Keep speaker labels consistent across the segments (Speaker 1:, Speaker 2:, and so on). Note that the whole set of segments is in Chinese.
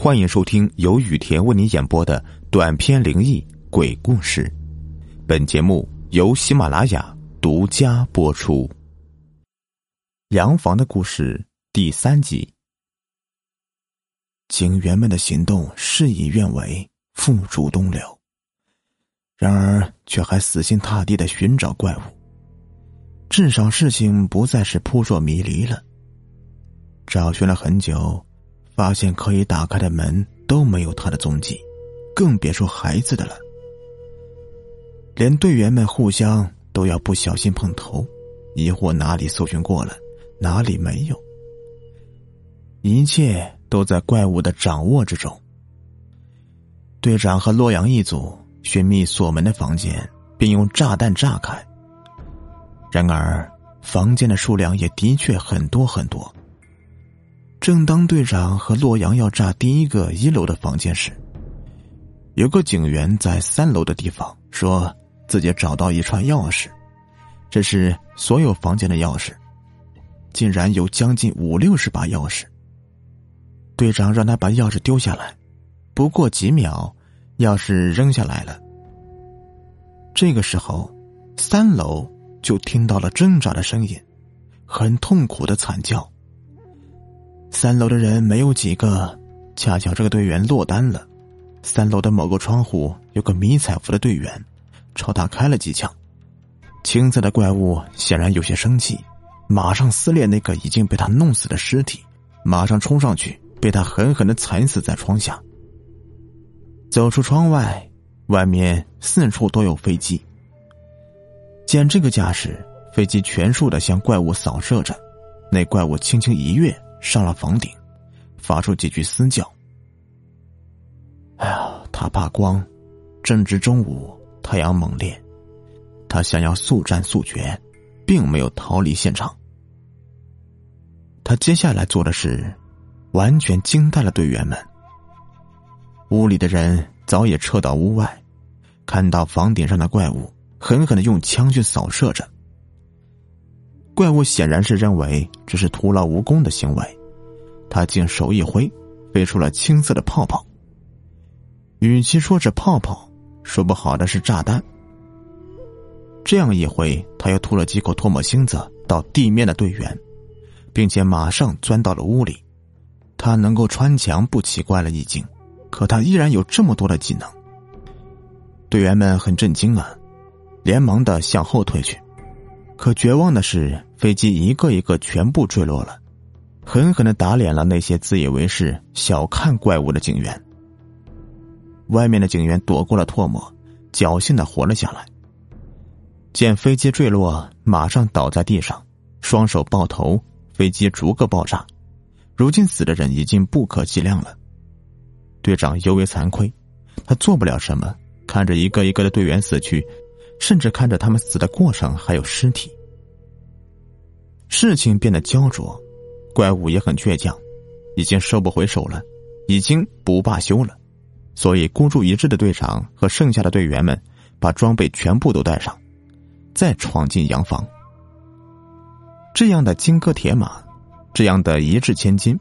Speaker 1: 欢迎收听由雨田为你演播的短篇灵异鬼故事。本节目由喜马拉雅独家播出。洋房的故事第三集。
Speaker 2: 警员们的行动事与愿违，付诸东流。然而，却还死心塌地的寻找怪物。至少事情不再是扑朔迷离了。找寻了很久。发现可以打开的门都没有他的踪迹，更别说孩子的了。连队员们互相都要不小心碰头，疑惑哪里搜寻过了，哪里没有。一切都在怪物的掌握之中。队长和洛阳一组寻觅锁门的房间，并用炸弹炸开。然而，房间的数量也的确很多很多。正当队长和洛阳要炸第一个一楼的房间时，有个警员在三楼的地方说自己找到一串钥匙，这是所有房间的钥匙，竟然有将近五六十把钥匙。队长让他把钥匙丢下来，不过几秒，钥匙扔下来了。这个时候，三楼就听到了挣扎的声音，很痛苦的惨叫。三楼的人没有几个，恰巧这个队员落单了。三楼的某个窗户有个迷彩服的队员，朝他开了几枪。青色的怪物显然有些生气，马上撕裂那个已经被他弄死的尸体，马上冲上去，被他狠狠的踩死在窗下。走出窗外，外面四处都有飞机。见这个架势，飞机全数的向怪物扫射着，那怪物轻轻一跃。上了房顶，发出几句嘶叫。哎呀，他怕光，正值中午，太阳猛烈，他想要速战速决，并没有逃离现场。他接下来做的事，完全惊呆了队员们。屋里的人早已撤到屋外，看到房顶上的怪物狠狠的用枪去扫射着。怪物显然是认为这是徒劳无功的行为，他竟手一挥，飞出了青色的泡泡。与其说是泡泡，说不好的是炸弹。这样一挥，他又吐了几口唾沫星子到地面的队员，并且马上钻到了屋里。他能够穿墙不奇怪了，已经，可他依然有这么多的技能。队员们很震惊啊，连忙的向后退去。可绝望的是，飞机一个一个全部坠落了，狠狠的打脸了那些自以为是、小看怪物的警员。外面的警员躲过了唾沫，侥幸的活了下来。见飞机坠落，马上倒在地上，双手抱头，飞机逐个爆炸。如今死的人已经不可计量了。队长尤为惭愧，他做不了什么，看着一个一个的队员死去。甚至看着他们死的过程，还有尸体。事情变得焦灼，怪物也很倔强，已经收不回手了，已经不罢休了。所以孤注一掷的队长和剩下的队员们，把装备全部都带上，再闯进洋房。这样的金戈铁马，这样的一掷千金，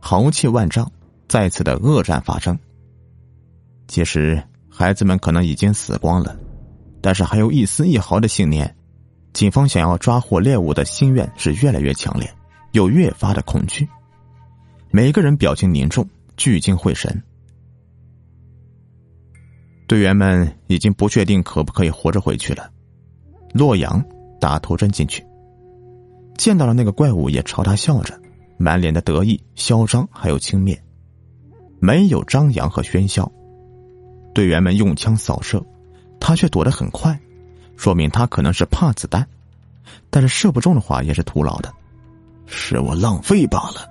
Speaker 2: 豪气万丈，再次的恶战发生。其实孩子们可能已经死光了。但是还有一丝一毫的信念，警方想要抓获猎物的心愿是越来越强烈，又越发的恐惧。每个人表情凝重，聚精会神。队员们已经不确定可不可以活着回去了。洛阳打头针进去，见到了那个怪物，也朝他笑着，满脸的得意、嚣张，还有轻蔑，没有张扬和喧嚣。队员们用枪扫射。他却躲得很快，说明他可能是怕子弹，但是射不中的话也是徒劳的，是我浪费罢了。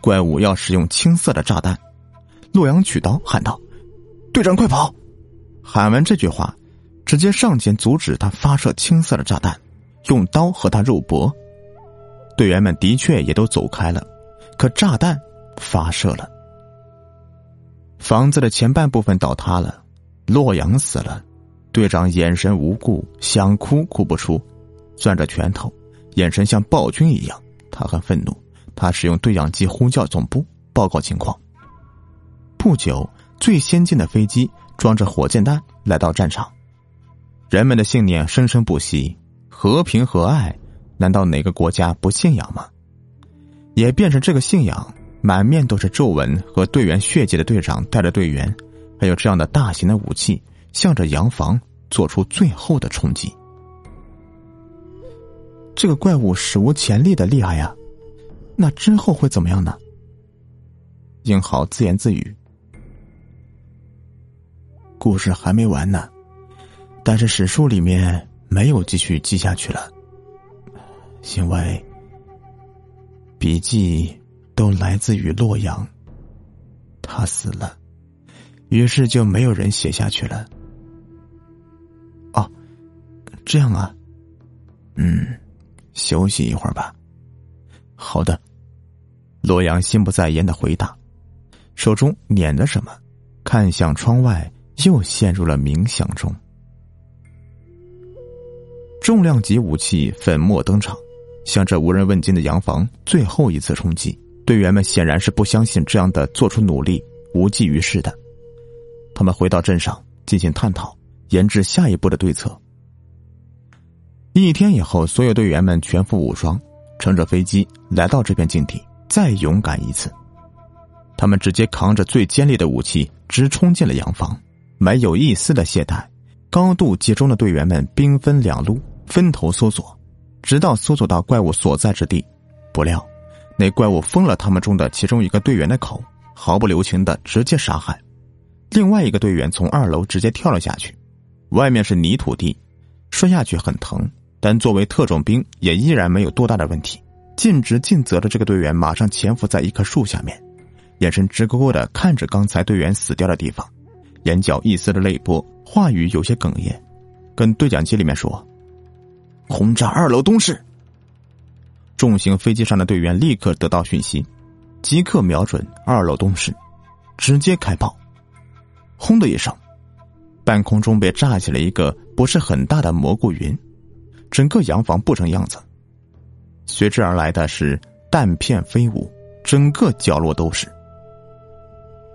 Speaker 2: 怪物要使用青色的炸弹，洛阳取刀喊道：“队长，快跑！”喊完这句话，直接上前阻止他发射青色的炸弹，用刀和他肉搏。队员们的确也都走开了，可炸弹发射了，房子的前半部分倒塌了。洛阳死了，队长眼神无故，想哭哭不出，攥着拳头，眼神像暴君一样。他很愤怒，他使用对讲机呼叫总部报告情况，不久，最先进的飞机装着火箭弹来到战场。人们的信念生生不息，和平和爱，难道哪个国家不信仰吗？也变成这个信仰，满面都是皱纹和队员血迹的队长带着队员，还有这样的大型的武器，向着洋房做出最后的冲击。这个怪物史无前例的厉害呀！那之后会怎么样呢？英豪自言自语：“故事还没完呢，但是史书里面没有继续记下去了，因为笔记都来自于洛阳，他死了，于是就没有人写下去了。哦，这样啊，嗯。”休息一会儿吧。好的，洛阳心不在焉的回答，手中捻着什么，看向窗外，又陷入了冥想中。重量级武器粉末登场，向这无人问津的洋房最后一次冲击。队员们显然是不相信这样的做出努力无济于事的，他们回到镇上进行探讨，研制下一步的对策。一天以后，所有队员们全副武装，乘着飞机来到这片境地，再勇敢一次。他们直接扛着最尖利的武器，直冲进了洋房，没有一丝的懈怠。高度集中的队员们兵分两路，分头搜索，直到搜索到怪物所在之地。不料，那怪物封了他们中的其中一个队员的口，毫不留情的直接杀害。另外一个队员从二楼直接跳了下去，外面是泥土地，摔下去很疼。但作为特种兵，也依然没有多大的问题。尽职尽责的这个队员马上潜伏在一棵树下面，眼神直勾勾的看着刚才队员死掉的地方，眼角一丝的泪波，话语有些哽咽，跟对讲机里面说：“轰炸二楼东室。”重型飞机上的队员立刻得到讯息，即刻瞄准二楼东室，直接开炮。轰的一声，半空中被炸起了一个不是很大的蘑菇云。整个洋房不成样子，随之而来的是弹片飞舞，整个角落都是。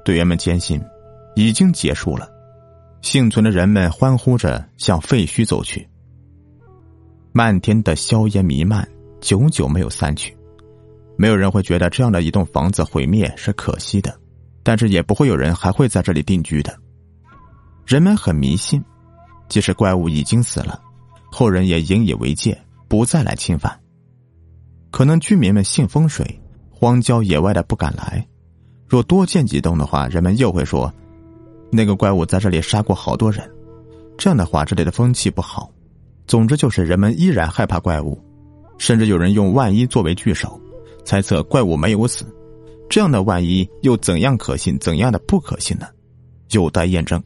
Speaker 2: 队员们坚信已经结束了，幸存的人们欢呼着向废墟走去。漫天的硝烟弥漫，久久没有散去。没有人会觉得这样的一栋房子毁灭是可惜的，但是也不会有人还会在这里定居的。人们很迷信，即使怪物已经死了。后人也引以为戒，不再来侵犯。可能居民们信风水，荒郊野外的不敢来。若多建几栋的话，人们又会说，那个怪物在这里杀过好多人。这样的话，这里的风气不好。总之，就是人们依然害怕怪物，甚至有人用万一作为句首，猜测怪物没有死。这样的万一又怎样可信，怎样的不可信呢？有待验证。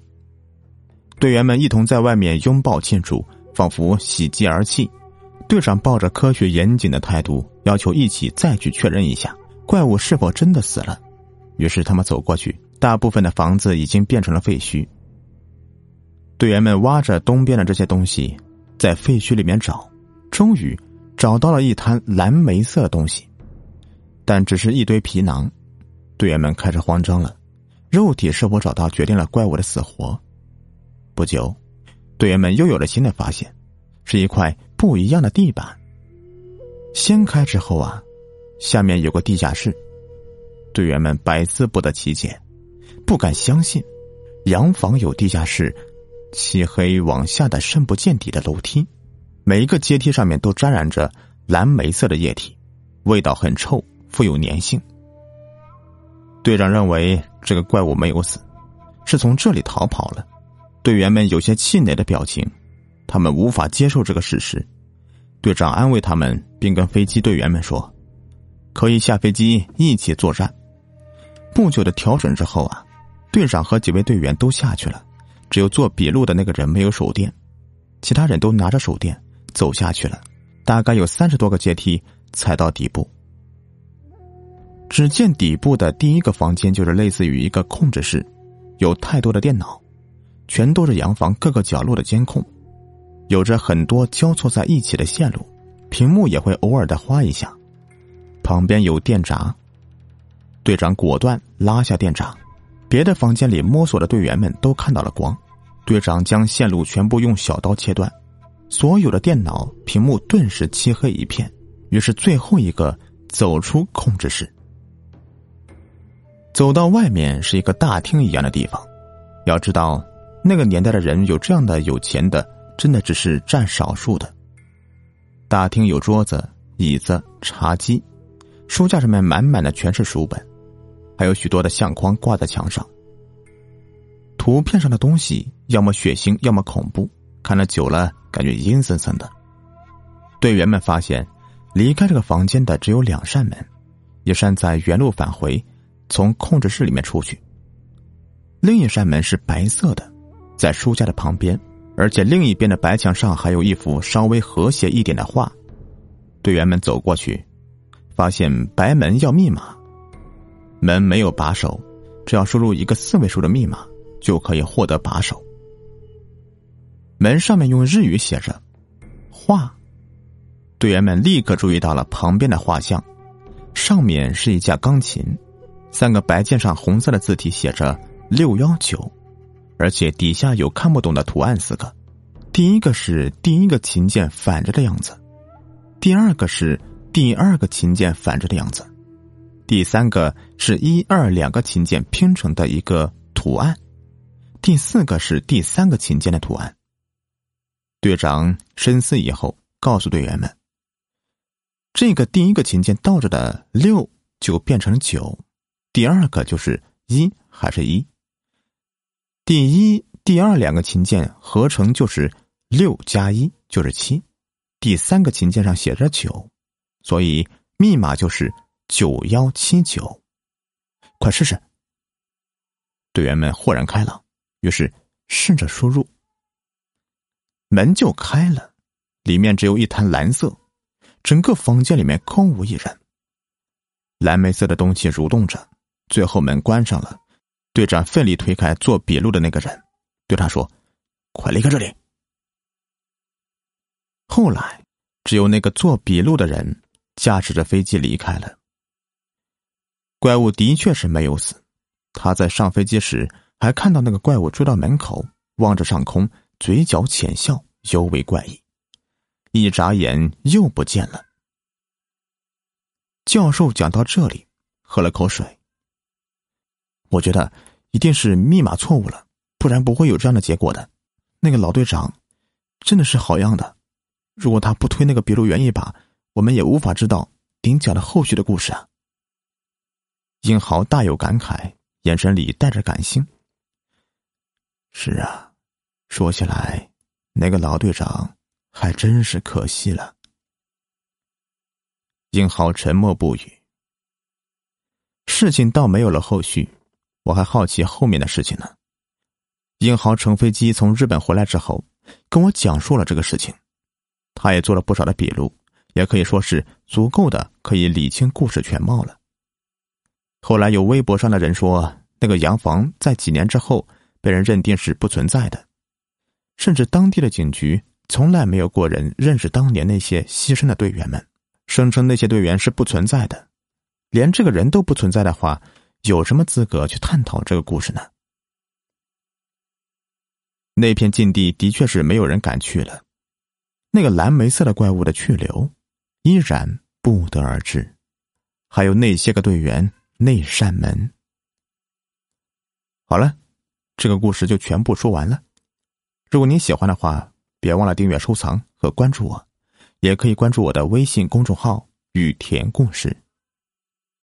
Speaker 2: 队员们一同在外面拥抱庆祝。仿佛喜极而泣，队长抱着科学严谨的态度，要求一起再去确认一下怪物是否真的死了。于是他们走过去，大部分的房子已经变成了废墟。队员们挖着东边的这些东西，在废墟里面找，终于找到了一滩蓝莓色的东西，但只是一堆皮囊。队员们开始慌张了，肉体是否找到决定了怪物的死活。不久。队员们又有了新的发现，是一块不一样的地板。掀开之后啊，下面有个地下室。队员们百思不得其解，不敢相信，洋房有地下室，漆黑往下的深不见底的楼梯，每一个阶梯上面都沾染着蓝莓色的液体，味道很臭，富有粘性。队长认为这个怪物没有死，是从这里逃跑了。队员们有些气馁的表情，他们无法接受这个事实。队长安慰他们，并跟飞机队员们说：“可以下飞机一起作战。”不久的调整之后啊，队长和几位队员都下去了，只有做笔录的那个人没有手电，其他人都拿着手电走下去了。大概有三十多个阶梯才到底部。只见底部的第一个房间就是类似于一个控制室，有太多的电脑。全都是洋房各个角落的监控，有着很多交错在一起的线路，屏幕也会偶尔的花一下。旁边有电闸，队长果断拉下电闸，别的房间里摸索的队员们都看到了光，队长将线路全部用小刀切断，所有的电脑屏幕顿时漆黑一片。于是最后一个走出控制室，走到外面是一个大厅一样的地方。要知道，那个年代的人有这样的有钱的，真的只是占少数的。大厅有桌子、椅子、茶几，书架上面满满的全是书本，还有许多的相框挂在墙上。图片上的东西要么血腥，要么恐怖，看了久了感觉阴森森的。队员们发现，离开这个房间的只有两扇门，一扇在原路返回，从控制室里面出去；另一扇门是白色的，在书架的旁边。而且另一边的白墙上还有一幅稍微和谐一点的画，队员们走过去，发现白门要密码，门没有把手，只要输入一个四位数的密码就可以获得把手。门上面用日语写着“画”，队员们立刻注意到了旁边的画像，上面是一架钢琴，三个白键上红色的字体写着“六幺九”。而且底下有看不懂的图案四个，第一个是第一个琴键反着的样子，第二个是第二个琴键反着的样子，第三个是一二两个琴键拼成的一个图案，第四个是第三个琴键的图案。队长深思以后，告诉队员们：“这个第一个琴键倒着的六就变成了九，第二个就是一还是一。”第一、第二两个琴键合成就是六加一，就是七。第三个琴键上写着九，所以密码就是九幺七九。快试试！队员们豁然开朗，于是试着输入，门就开了。里面只有一滩蓝色，整个房间里面空无一人。蓝莓色的东西蠕动着，最后门关上了。队长奋力推开做笔录的那个人，对他说：“快离开这里。”后来，只有那个做笔录的人驾驶着飞机离开了。怪物的确是没有死，他在上飞机时还看到那个怪物追到门口，望着上空，嘴角浅笑，尤为怪异。一眨眼又不见了。教授讲到这里，喝了口水。我觉得。一定是密码错误了，不然不会有这样的结果的。那个老队长真的是好样的，如果他不推那个笔录员一把，我们也无法知道顶角的后续的故事啊。英豪大有感慨，眼神里带着感性。是啊，说起来，那个老队长还真是可惜了。英豪沉默不语，事情倒没有了后续。我还好奇后面的事情呢。英豪乘飞机从日本回来之后，跟我讲述了这个事情，他也做了不少的笔录，也可以说是足够的可以理清故事全貌了。后来有微博上的人说，那个洋房在几年之后被人认定是不存在的，甚至当地的警局从来没有过人认识当年那些牺牲的队员们，声称那些队员是不存在的，连这个人都不存在的话。有什么资格去探讨这个故事呢？那片禁地的确是没有人敢去了，那个蓝莓色的怪物的去留依然不得而知，还有那些个队员那扇门。好了，这个故事就全部说完了。如果您喜欢的话，别忘了订阅、收藏和关注我，也可以关注我的微信公众号“雨田故事”。